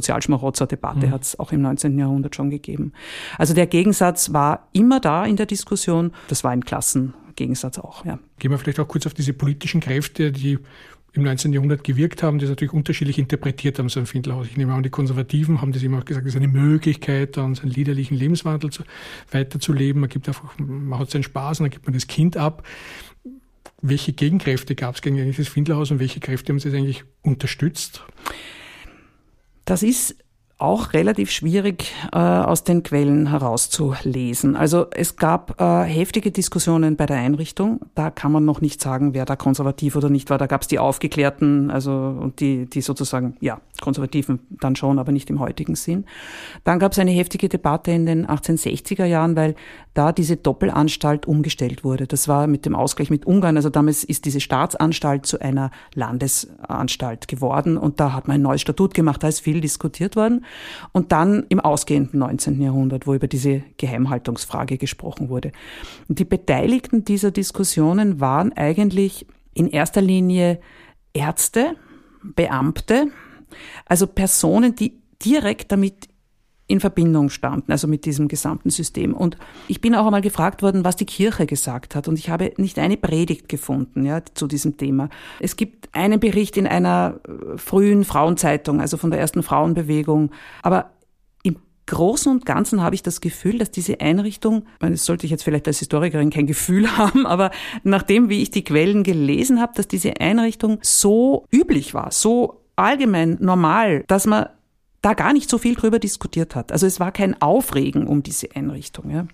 Sozialschmarotzer-Debatte mhm. hat es auch im 19. Jahrhundert schon gegeben. Also der Gegensatz war immer da in der Diskussion. Das war ein Klassengegensatz auch, ja. Gehen wir vielleicht auch kurz auf diese politischen Kräfte, die im 19. Jahrhundert gewirkt haben, die das natürlich unterschiedlich interpretiert haben, so ein Findlerhaus. Ich nehme an, die Konservativen haben das immer auch gesagt, das ist eine Möglichkeit, dann seinen liederlichen Lebenswandel zu, weiterzuleben. Man gibt einfach, man hat seinen Spaß und dann gibt man das Kind ab. Welche Gegenkräfte gab es gegen das Findlerhaus und welche Kräfte haben Sie das eigentlich unterstützt? Das ist auch relativ schwierig äh, aus den Quellen herauszulesen. Also es gab äh, heftige Diskussionen bei der Einrichtung. Da kann man noch nicht sagen, wer da konservativ oder nicht war. Da gab es die Aufgeklärten, also und die, die sozusagen, ja, Konservativen dann schon, aber nicht im heutigen Sinn. Dann gab es eine heftige Debatte in den 1860er Jahren, weil da diese Doppelanstalt umgestellt wurde. Das war mit dem Ausgleich mit Ungarn. Also damals ist diese Staatsanstalt zu einer Landesanstalt geworden und da hat man ein neues Statut gemacht. Da ist viel diskutiert worden. Und dann im ausgehenden 19. Jahrhundert, wo über diese Geheimhaltungsfrage gesprochen wurde. Und die Beteiligten dieser Diskussionen waren eigentlich in erster Linie Ärzte, Beamte, also Personen, die direkt damit in Verbindung standen, also mit diesem gesamten System. Und ich bin auch einmal gefragt worden, was die Kirche gesagt hat. Und ich habe nicht eine Predigt gefunden ja, zu diesem Thema. Es gibt einen Bericht in einer äh, frühen Frauenzeitung, also von der ersten Frauenbewegung. Aber im Großen und Ganzen habe ich das Gefühl, dass diese Einrichtung, das sollte ich jetzt vielleicht als Historikerin kein Gefühl haben, aber nachdem, wie ich die Quellen gelesen habe, dass diese Einrichtung so üblich war, so allgemein normal, dass man da gar nicht so viel drüber diskutiert hat. Also es war kein Aufregen um diese Einrichtung. Ja.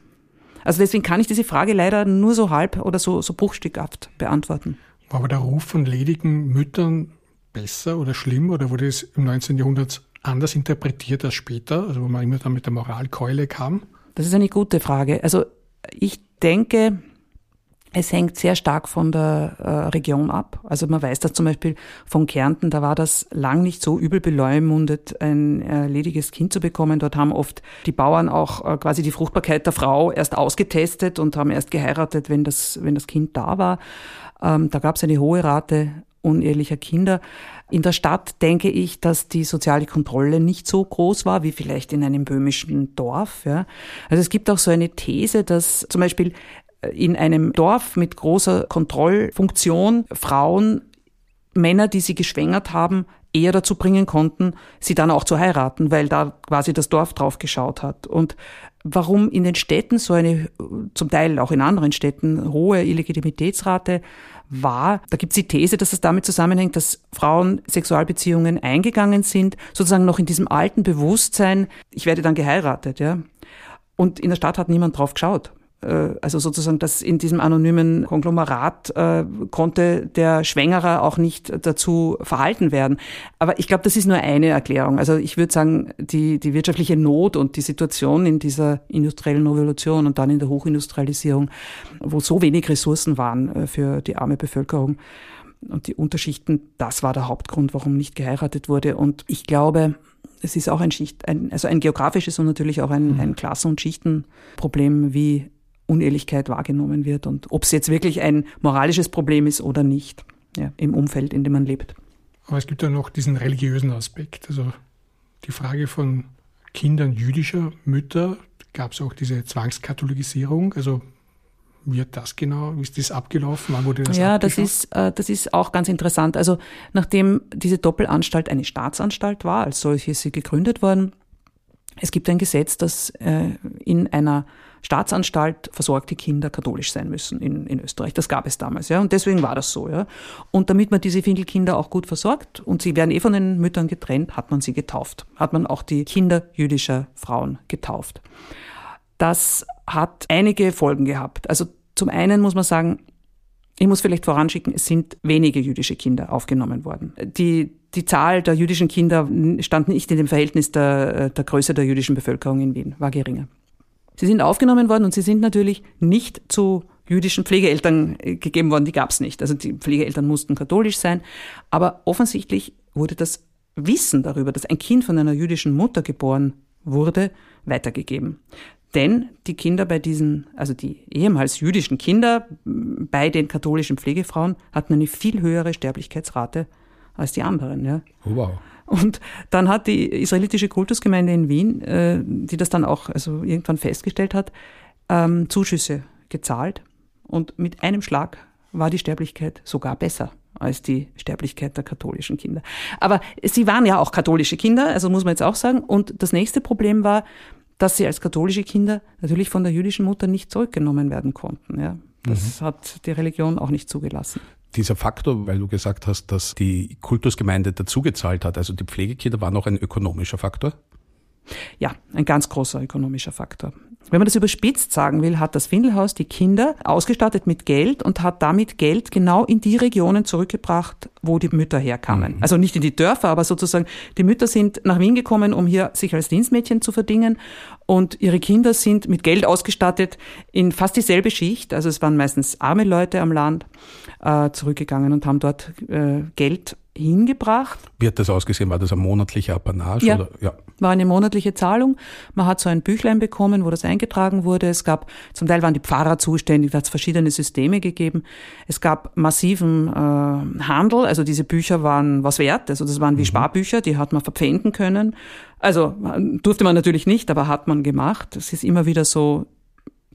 Also deswegen kann ich diese Frage leider nur so halb oder so, so bruchstückhaft beantworten. War aber der Ruf von ledigen Müttern besser oder schlimm oder wurde es im 19. Jahrhundert anders interpretiert als später, also wo man immer dann mit der Moralkeule kam? Das ist eine gute Frage. Also ich denke, es hängt sehr stark von der äh, Region ab. Also man weiß das zum Beispiel von Kärnten, da war das lang nicht so übel beleumundet, ein äh, lediges Kind zu bekommen. Dort haben oft die Bauern auch äh, quasi die Fruchtbarkeit der Frau erst ausgetestet und haben erst geheiratet, wenn das, wenn das Kind da war. Ähm, da gab es eine hohe Rate unehelicher Kinder. In der Stadt denke ich, dass die soziale Kontrolle nicht so groß war wie vielleicht in einem böhmischen Dorf. Ja. Also es gibt auch so eine These, dass zum Beispiel in einem Dorf mit großer Kontrollfunktion Frauen, Männer, die sie geschwängert haben, eher dazu bringen konnten, sie dann auch zu heiraten, weil da quasi das Dorf drauf geschaut hat. Und warum in den Städten so eine, zum Teil auch in anderen Städten, hohe Illegitimitätsrate war, da gibt es die These, dass es damit zusammenhängt, dass Frauen Sexualbeziehungen eingegangen sind, sozusagen noch in diesem alten Bewusstsein, ich werde dann geheiratet, ja. Und in der Stadt hat niemand drauf geschaut. Äh, also sozusagen dass in diesem anonymen Konglomerat äh, konnte der Schwängerer auch nicht dazu verhalten werden. Aber ich glaube, das ist nur eine Erklärung. Also ich würde sagen, die, die wirtschaftliche Not und die Situation in dieser industriellen Revolution und dann in der Hochindustrialisierung, wo so wenig Ressourcen waren äh, für die arme Bevölkerung, und die Unterschichten, das war der Hauptgrund, warum nicht geheiratet wurde. Und ich glaube, es ist auch ein Schicht, ein, also ein geografisches und natürlich auch ein, ein Klassen- und Schichtenproblem, wie Unehrlichkeit wahrgenommen wird und ob es jetzt wirklich ein moralisches Problem ist oder nicht ja, im Umfeld, in dem man lebt. Aber es gibt ja noch diesen religiösen Aspekt. Also die Frage von Kindern jüdischer Mütter, gab es auch diese Zwangskatholigisierung. Also wie hat das genau, wie ist das abgelaufen? Wann wurde das Ja, das ist, äh, das ist auch ganz interessant. Also nachdem diese Doppelanstalt eine Staatsanstalt war, als solche ist sie gegründet worden, es gibt ein Gesetz, dass äh, in einer Staatsanstalt versorgte Kinder katholisch sein müssen in, in Österreich. Das gab es damals, ja. Und deswegen war das so, ja. Und damit man diese Findelkinder auch gut versorgt und sie werden eh von den Müttern getrennt, hat man sie getauft. Hat man auch die Kinder jüdischer Frauen getauft. Das hat einige Folgen gehabt. Also zum einen muss man sagen, ich muss vielleicht voranschicken, es sind wenige jüdische Kinder aufgenommen worden. Die die Zahl der jüdischen Kinder stand nicht in dem Verhältnis der, der Größe der jüdischen Bevölkerung in Wien, war geringer. Sie sind aufgenommen worden und sie sind natürlich nicht zu jüdischen Pflegeeltern äh, gegeben worden, die gab es nicht. Also die Pflegeeltern mussten katholisch sein. Aber offensichtlich wurde das Wissen darüber, dass ein Kind von einer jüdischen Mutter geboren wurde, weitergegeben. Denn die Kinder bei diesen, also die ehemals jüdischen Kinder bei den katholischen Pflegefrauen hatten eine viel höhere Sterblichkeitsrate als die anderen. Ja. Oh, wow. Und dann hat die israelitische Kultusgemeinde in Wien, äh, die das dann auch also irgendwann festgestellt hat, ähm, Zuschüsse gezahlt. Und mit einem Schlag war die Sterblichkeit sogar besser als die Sterblichkeit der katholischen Kinder. Aber sie waren ja auch katholische Kinder, also muss man jetzt auch sagen. Und das nächste Problem war, dass sie als katholische Kinder natürlich von der jüdischen Mutter nicht zurückgenommen werden konnten. Ja. Das mhm. hat die Religion auch nicht zugelassen. Dieser Faktor, weil du gesagt hast, dass die Kultusgemeinde dazugezahlt hat, also die Pflegekinder waren auch ein ökonomischer Faktor? Ja, ein ganz großer ökonomischer Faktor. Wenn man das überspitzt sagen will, hat das Findelhaus die Kinder ausgestattet mit Geld und hat damit Geld genau in die Regionen zurückgebracht, wo die Mütter herkamen. Mhm. Also nicht in die Dörfer, aber sozusagen die Mütter sind nach Wien gekommen, um hier sich als Dienstmädchen zu verdingen und ihre Kinder sind mit Geld ausgestattet in fast dieselbe Schicht. Also es waren meistens arme Leute am Land äh, zurückgegangen und haben dort äh, Geld hingebracht. Wie hat das ausgesehen? War das ein monatlicher Apanage? Ja, ja, war eine monatliche Zahlung. Man hat so ein Büchlein bekommen, wo das eingetragen wurde. Es gab, zum Teil waren die Pfarrer zuständig, da hat es verschiedene Systeme gegeben. Es gab massiven äh, Handel, also diese Bücher waren was wert, also das waren wie mhm. Sparbücher, die hat man verpfänden können. Also durfte man natürlich nicht, aber hat man gemacht. Es ist immer wieder so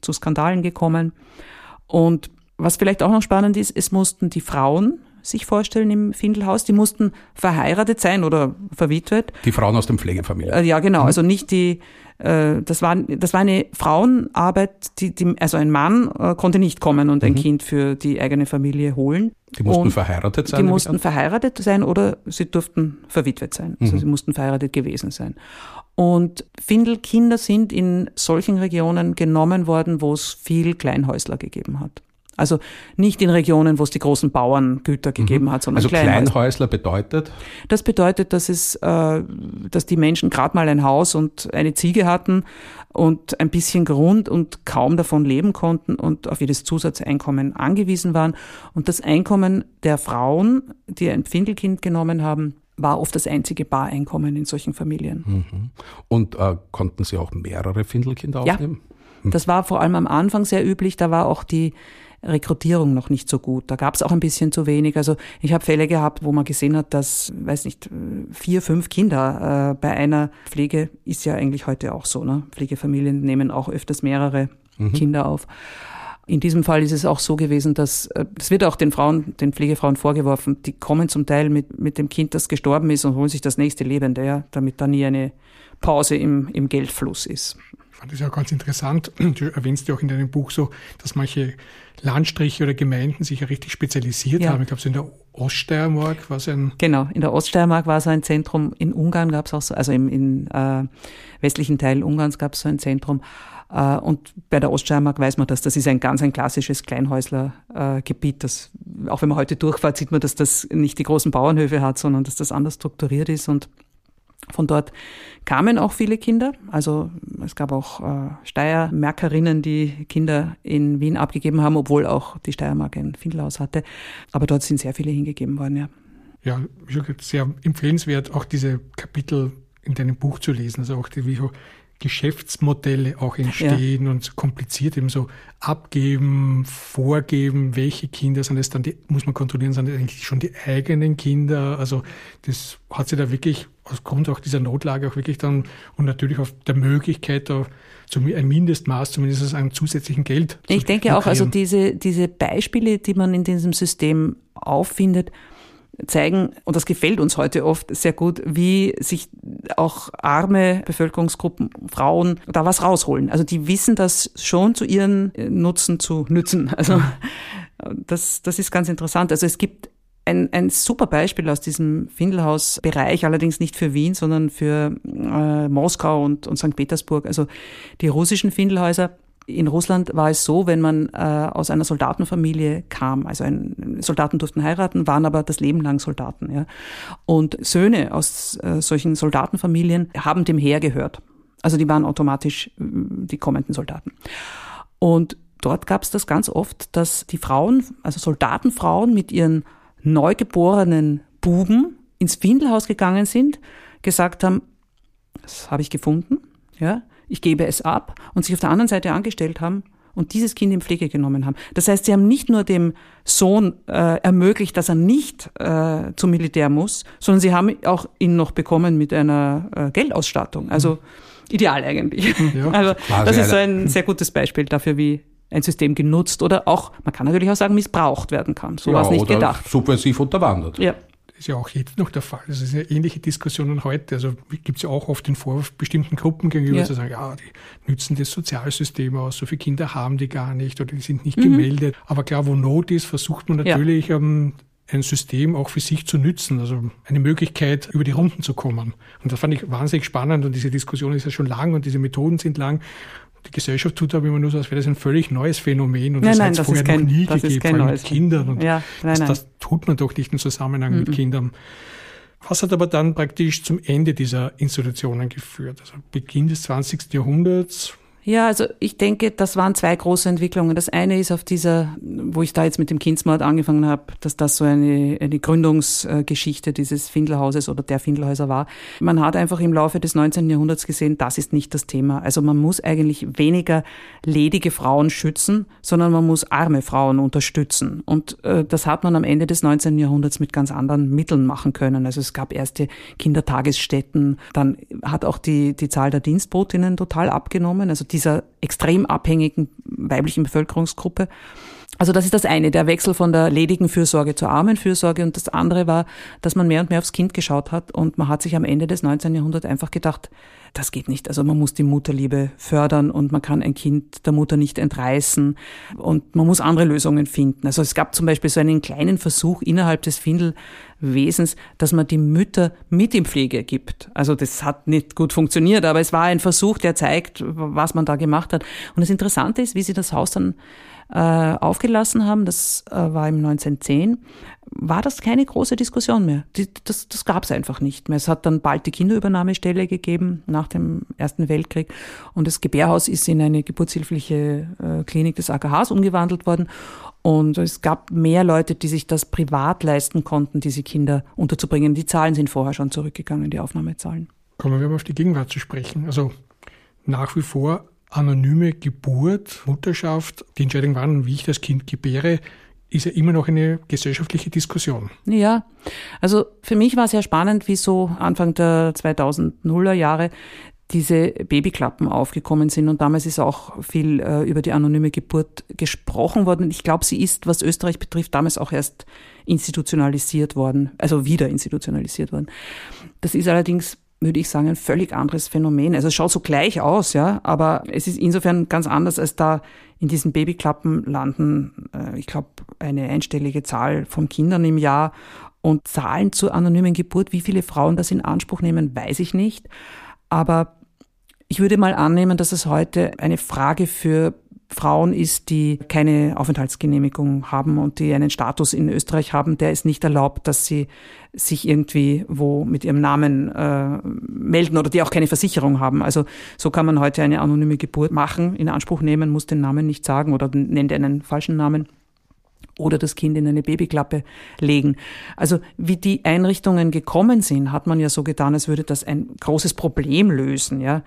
zu Skandalen gekommen. Und was vielleicht auch noch spannend ist, es mussten die Frauen sich vorstellen im Findelhaus. Die mussten verheiratet sein oder verwitwet. Die Frauen aus den Pflegefamilien. Äh, ja, genau. Mhm. Also nicht die, äh, das war, das war eine Frauenarbeit, die, die, also ein Mann äh, konnte nicht kommen und ein mhm. Kind für die eigene Familie holen. Die mussten und verheiratet sein? Die mussten verheiratet sein oder sie durften verwitwet sein. Also mhm. sie mussten verheiratet gewesen sein. Und Findelkinder sind in solchen Regionen genommen worden, wo es viel Kleinhäusler gegeben hat. Also nicht in Regionen, wo es die großen Bauerngüter gegeben mhm. hat, sondern also Kleinhäusler. Kleinhäusler bedeutet? Das bedeutet, dass es, äh, dass die Menschen gerade mal ein Haus und eine Ziege hatten und ein bisschen Grund und kaum davon leben konnten und auf jedes Zusatzeinkommen angewiesen waren. Und das Einkommen der Frauen, die ein Pfindelkind genommen haben, war oft das einzige Bareinkommen in solchen Familien. Mhm. Und äh, konnten Sie auch mehrere Findelkinder aufnehmen? Ja, das war vor allem am Anfang sehr üblich. Da war auch die Rekrutierung noch nicht so gut. Da gab es auch ein bisschen zu wenig. Also ich habe Fälle gehabt, wo man gesehen hat, dass, weiß nicht, vier, fünf Kinder äh, bei einer Pflege ist ja eigentlich heute auch so. Ne? Pflegefamilien nehmen auch öfters mehrere mhm. Kinder auf. In diesem Fall ist es auch so gewesen, dass äh, das wird auch den Frauen, den Pflegefrauen vorgeworfen, die kommen zum Teil mit, mit dem Kind, das gestorben ist und holen sich das nächste Lebende, ja, damit da nie eine Pause im, im Geldfluss ist. Ich fand das ja ganz interessant. Du erwähnst ja auch in deinem Buch so, dass manche Landstriche oder Gemeinden sich ja richtig spezialisiert ja. haben. Ich glaube, so in der Oststeiermark war es ein. Genau, in der Oststeiermark war so ein Zentrum. In Ungarn gab es auch so, also im in, äh, westlichen Teil Ungarns gab es so ein Zentrum. Äh, und bei der Oststeiermark weiß man das. Das ist ein ganz ein klassisches Kleinhäuslergebiet. Äh, das, auch wenn man heute durchfahrt, sieht man, dass das nicht die großen Bauernhöfe hat, sondern dass das anders strukturiert ist und von dort kamen auch viele Kinder. Also es gab auch äh, Steiermärkerinnen, die Kinder in Wien abgegeben haben, obwohl auch die Steiermark ein Findelhaus hatte. Aber dort sind sehr viele hingegeben worden, ja. Ja, sehr empfehlenswert, auch diese Kapitel in deinem Buch zu lesen. Also auch die, wie Geschäftsmodelle auch entstehen ja. und so kompliziert eben so abgeben, vorgeben, welche Kinder sind es dann, die, muss man kontrollieren, sind das eigentlich schon die eigenen Kinder. Also das hat sich da wirklich aus Grund auch dieser Notlage auch wirklich dann und natürlich auf der Möglichkeit da zum, ein Mindestmaß zumindest an zusätzlichen Geld. Ich denke auch, also diese, diese Beispiele, die man in diesem System auffindet, zeigen, und das gefällt uns heute oft sehr gut, wie sich auch arme Bevölkerungsgruppen, Frauen, da was rausholen. Also die wissen das schon zu ihren Nutzen zu nützen. Also das, das ist ganz interessant. Also es gibt ein, ein super Beispiel aus diesem Findelhaus-Bereich, allerdings nicht für Wien, sondern für äh, Moskau und, und St. Petersburg. Also die russischen Findelhäuser In Russland war es so, wenn man äh, aus einer Soldatenfamilie kam, also ein, Soldaten durften heiraten, waren aber das Leben lang Soldaten. Ja? Und Söhne aus äh, solchen Soldatenfamilien haben dem Heer gehört. Also die waren automatisch äh, die kommenden Soldaten. Und dort gab es das ganz oft, dass die Frauen, also Soldatenfrauen mit ihren neugeborenen Buben ins Findelhaus gegangen sind, gesagt haben, das habe ich gefunden, ja, ich gebe es ab und sich auf der anderen Seite angestellt haben und dieses Kind in Pflege genommen haben. Das heißt, sie haben nicht nur dem Sohn äh, ermöglicht, dass er nicht äh, zum Militär muss, sondern sie haben auch ihn noch bekommen mit einer äh, Geldausstattung. Also mhm. ideal eigentlich. Ja, also das ist so ein sehr gutes Beispiel dafür, wie ein System genutzt oder auch, man kann natürlich auch sagen, missbraucht werden kann. So ja, war es nicht gedacht. Subversiv unterwandert. Ja ist ja auch jetzt noch der Fall. Das ist eine ähnliche Diskussionen heute. Also gibt es ja auch oft den Vorwurf bestimmten Gruppen gegenüber ja. zu sagen, ja, die nützen das Sozialsystem aus, so viele Kinder haben die gar nicht oder die sind nicht mhm. gemeldet. Aber klar, wo Not ist, versucht man natürlich ja. ähm, ein System auch für sich zu nützen, also eine Möglichkeit, über die Runden zu kommen. Und das fand ich wahnsinnig spannend und diese Diskussion ist ja schon lang und diese Methoden sind lang die Gesellschaft tut aber immer nur so, als wäre das ein völlig neues Phänomen und nein, das hat es vorher kein, noch nie gegeben, mit Kindern. Und ja, nein, das, das, tut man doch nicht im Zusammenhang mhm. mit Kindern. Was hat aber dann praktisch zum Ende dieser Institutionen geführt? Also Beginn des 20. Jahrhunderts, ja, also ich denke, das waren zwei große Entwicklungen. Das eine ist auf dieser, wo ich da jetzt mit dem Kindsmord angefangen habe, dass das so eine, eine Gründungsgeschichte dieses Findelhauses oder der Findelhäuser war. Man hat einfach im Laufe des 19. Jahrhunderts gesehen, das ist nicht das Thema. Also man muss eigentlich weniger ledige Frauen schützen, sondern man muss arme Frauen unterstützen. Und äh, das hat man am Ende des 19. Jahrhunderts mit ganz anderen Mitteln machen können. Also es gab erste Kindertagesstätten, dann hat auch die, die Zahl der Dienstbotinnen total abgenommen. Also die dieser extrem abhängigen weiblichen Bevölkerungsgruppe. Also das ist das eine, der Wechsel von der ledigen Fürsorge zur armen Fürsorge. Und das andere war, dass man mehr und mehr aufs Kind geschaut hat. Und man hat sich am Ende des 19. Jahrhunderts einfach gedacht, das geht nicht. Also man muss die Mutterliebe fördern und man kann ein Kind der Mutter nicht entreißen. Und man muss andere Lösungen finden. Also es gab zum Beispiel so einen kleinen Versuch innerhalb des Findelwesens, dass man die Mütter mit in Pflege gibt. Also das hat nicht gut funktioniert, aber es war ein Versuch, der zeigt, was man da gemacht hat. Und das Interessante ist, wie sie das Haus dann äh, aufgelassen haben, das äh, war im 1910, war das keine große Diskussion mehr. Die, das das gab es einfach nicht mehr. Es hat dann bald die Kinderübernahmestelle gegeben nach dem Ersten Weltkrieg und das Gebärhaus ist in eine geburtshilfliche äh, Klinik des AKHs umgewandelt worden und es gab mehr Leute, die sich das privat leisten konnten, diese Kinder unterzubringen. Die Zahlen sind vorher schon zurückgegangen, die Aufnahmezahlen. Kommen wir mal auf die Gegenwart zu sprechen. Also nach wie vor anonyme Geburt, Mutterschaft, die Entscheidung wann, wie ich das Kind gebäre, ist ja immer noch eine gesellschaftliche Diskussion. Ja, also für mich war es sehr spannend, wie so Anfang der 2000er Jahre diese Babyklappen aufgekommen sind. Und damals ist auch viel äh, über die anonyme Geburt gesprochen worden. Ich glaube, sie ist, was Österreich betrifft, damals auch erst institutionalisiert worden, also wieder institutionalisiert worden. Das ist allerdings würde ich sagen, ein völlig anderes Phänomen. Also es schaut so gleich aus, ja, aber es ist insofern ganz anders, als da in diesen Babyklappen landen, äh, ich glaube, eine einstellige Zahl von Kindern im Jahr und Zahlen zur anonymen Geburt. Wie viele Frauen das in Anspruch nehmen, weiß ich nicht. Aber ich würde mal annehmen, dass es heute eine Frage für Frauen ist, die keine Aufenthaltsgenehmigung haben und die einen Status in Österreich haben, der es nicht erlaubt, dass sie sich irgendwie wo mit ihrem Namen äh, melden oder die auch keine Versicherung haben. Also so kann man heute eine anonyme Geburt machen, in Anspruch nehmen, muss den Namen nicht sagen oder nennt einen falschen Namen oder das Kind in eine Babyklappe legen. Also wie die Einrichtungen gekommen sind, hat man ja so getan, als würde das ein großes Problem lösen, ja.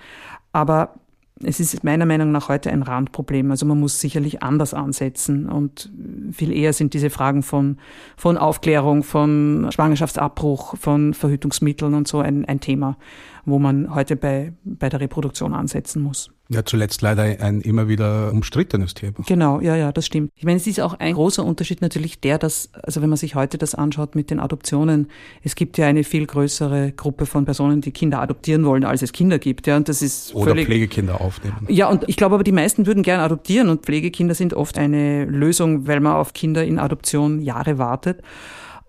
Aber es ist meiner Meinung nach heute ein Randproblem. Also man muss sicherlich anders ansetzen und viel eher sind diese Fragen von, von Aufklärung, von Schwangerschaftsabbruch, von Verhütungsmitteln und so ein, ein Thema wo man heute bei, bei der Reproduktion ansetzen muss. Ja, zuletzt leider ein immer wieder umstrittenes Thema. Genau, ja, ja, das stimmt. Ich meine, es ist auch ein großer Unterschied natürlich der, dass, also wenn man sich heute das anschaut mit den Adoptionen, es gibt ja eine viel größere Gruppe von Personen, die Kinder adoptieren wollen, als es Kinder gibt, ja, und das ist Oder völlig, Pflegekinder aufnehmen. Ja, und ich glaube aber, die meisten würden gern adoptieren und Pflegekinder sind oft eine Lösung, weil man auf Kinder in Adoption Jahre wartet.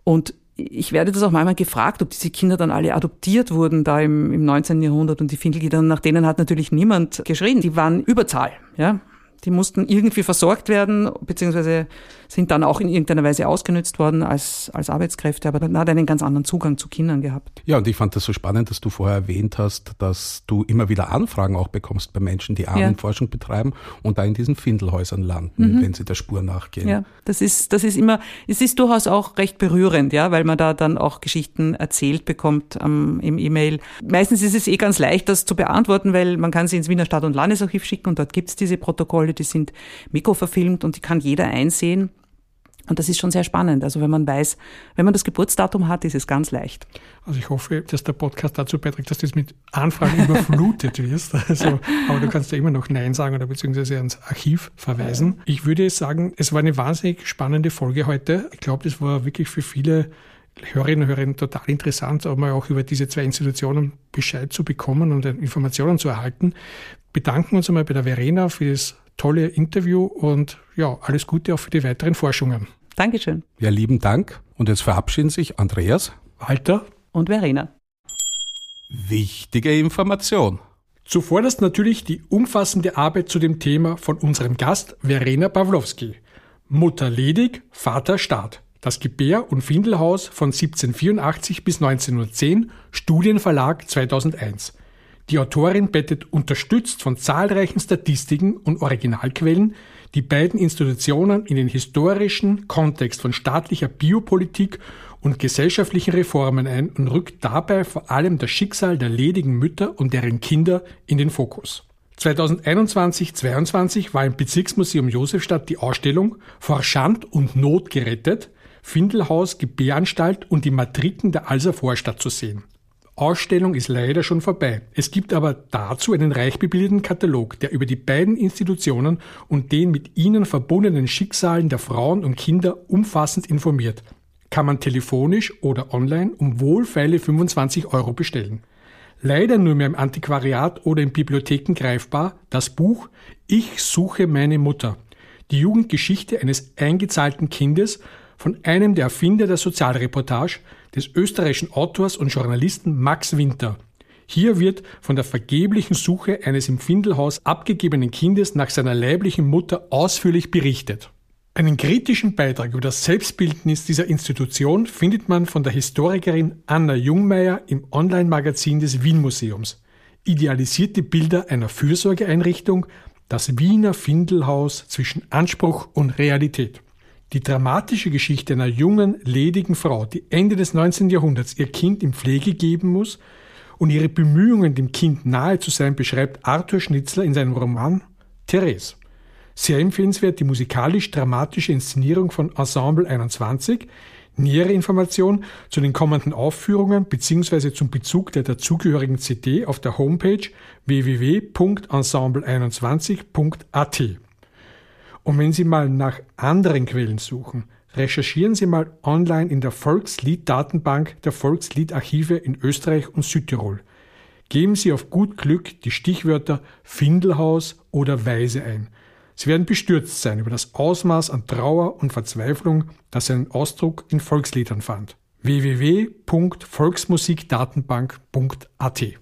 Und ich werde das auch manchmal gefragt, ob diese Kinder dann alle adoptiert wurden da im, im 19. Jahrhundert und die Findelkinder, nach denen hat natürlich niemand geschrien. Die waren Überzahl, ja. Die mussten irgendwie versorgt werden, beziehungsweise sind dann auch in irgendeiner Weise ausgenützt worden als, als Arbeitskräfte, aber man hat einen ganz anderen Zugang zu Kindern gehabt. Ja, und ich fand das so spannend, dass du vorher erwähnt hast, dass du immer wieder Anfragen auch bekommst bei Menschen, die Ahnenforschung ja. betreiben und da in diesen Findelhäusern landen, mhm. wenn sie der Spur nachgehen. Ja, das ist, das ist immer, es ist durchaus auch recht berührend, ja, weil man da dann auch Geschichten erzählt bekommt ähm, im E-Mail. Meistens ist es eh ganz leicht, das zu beantworten, weil man kann sie ins Wiener Stadt- und Landesarchiv schicken und dort gibt es diese Protokolle, die sind mikroverfilmt und die kann jeder einsehen. Und das ist schon sehr spannend. Also wenn man weiß, wenn man das Geburtsdatum hat, ist es ganz leicht. Also ich hoffe, dass der Podcast dazu beiträgt, dass du jetzt mit Anfragen überflutet wirst. Also, aber du kannst ja immer noch Nein sagen oder beziehungsweise ans Archiv verweisen. Ich würde sagen, es war eine wahnsinnig spannende Folge heute. Ich glaube, das war wirklich für viele Hörerinnen und Hörer total interessant, auch mal auch über diese zwei Institutionen Bescheid zu bekommen und Informationen zu erhalten. Bedanken uns einmal bei der Verena für das tolle Interview und ja, alles Gute auch für die weiteren Forschungen. Dankeschön. Ja, lieben Dank. Und jetzt verabschieden sich Andreas, Walter und Verena. Wichtige Information. Zuvorderst natürlich die umfassende Arbeit zu dem Thema von unserem Gast Verena Pawlowski. Mutter ledig, Vater Staat. Das Gebär- und Findelhaus von 1784 bis 1910, Studienverlag 2001. Die Autorin bettet unterstützt von zahlreichen Statistiken und Originalquellen die beiden Institutionen in den historischen Kontext von staatlicher Biopolitik und gesellschaftlichen Reformen ein und rückt dabei vor allem das Schicksal der ledigen Mütter und deren Kinder in den Fokus. 2021-22 war im Bezirksmuseum Josefstadt die Ausstellung Forschant und Not gerettet, Findelhaus, Gebäranstalt und die Matriken der Alser Vorstadt zu sehen. Ausstellung ist leider schon vorbei. Es gibt aber dazu einen reich bebildeten Katalog, der über die beiden Institutionen und den mit ihnen verbundenen Schicksalen der Frauen und Kinder umfassend informiert. Kann man telefonisch oder online um wohlfeile 25 Euro bestellen. Leider nur mehr im Antiquariat oder in Bibliotheken greifbar das Buch Ich suche meine Mutter. Die Jugendgeschichte eines eingezahlten Kindes von einem der Erfinder der Sozialreportage, des österreichischen Autors und Journalisten Max Winter. Hier wird von der vergeblichen Suche eines im Findelhaus abgegebenen Kindes nach seiner leiblichen Mutter ausführlich berichtet. Einen kritischen Beitrag über das Selbstbildnis dieser Institution findet man von der Historikerin Anna Jungmeier im Online-Magazin des Wien-Museums. Idealisierte Bilder einer Fürsorgeeinrichtung, das Wiener Findelhaus zwischen Anspruch und Realität. Die dramatische Geschichte einer jungen, ledigen Frau, die Ende des 19. Jahrhunderts ihr Kind in Pflege geben muss und ihre Bemühungen, dem Kind nahe zu sein, beschreibt Arthur Schnitzler in seinem Roman Therese. Sehr empfehlenswert die musikalisch-dramatische Inszenierung von Ensemble 21. Nähere Informationen zu den kommenden Aufführungen bzw. zum Bezug der dazugehörigen CD auf der Homepage www.ensemble21.at. Und wenn Sie mal nach anderen Quellen suchen, recherchieren Sie mal online in der Volkslied-Datenbank der Volksliedarchive in Österreich und Südtirol. Geben Sie auf gut Glück die Stichwörter Findelhaus oder Weise ein. Sie werden bestürzt sein über das Ausmaß an Trauer und Verzweiflung, das seinen Ausdruck in Volksliedern fand. www.volksmusikdatenbank.at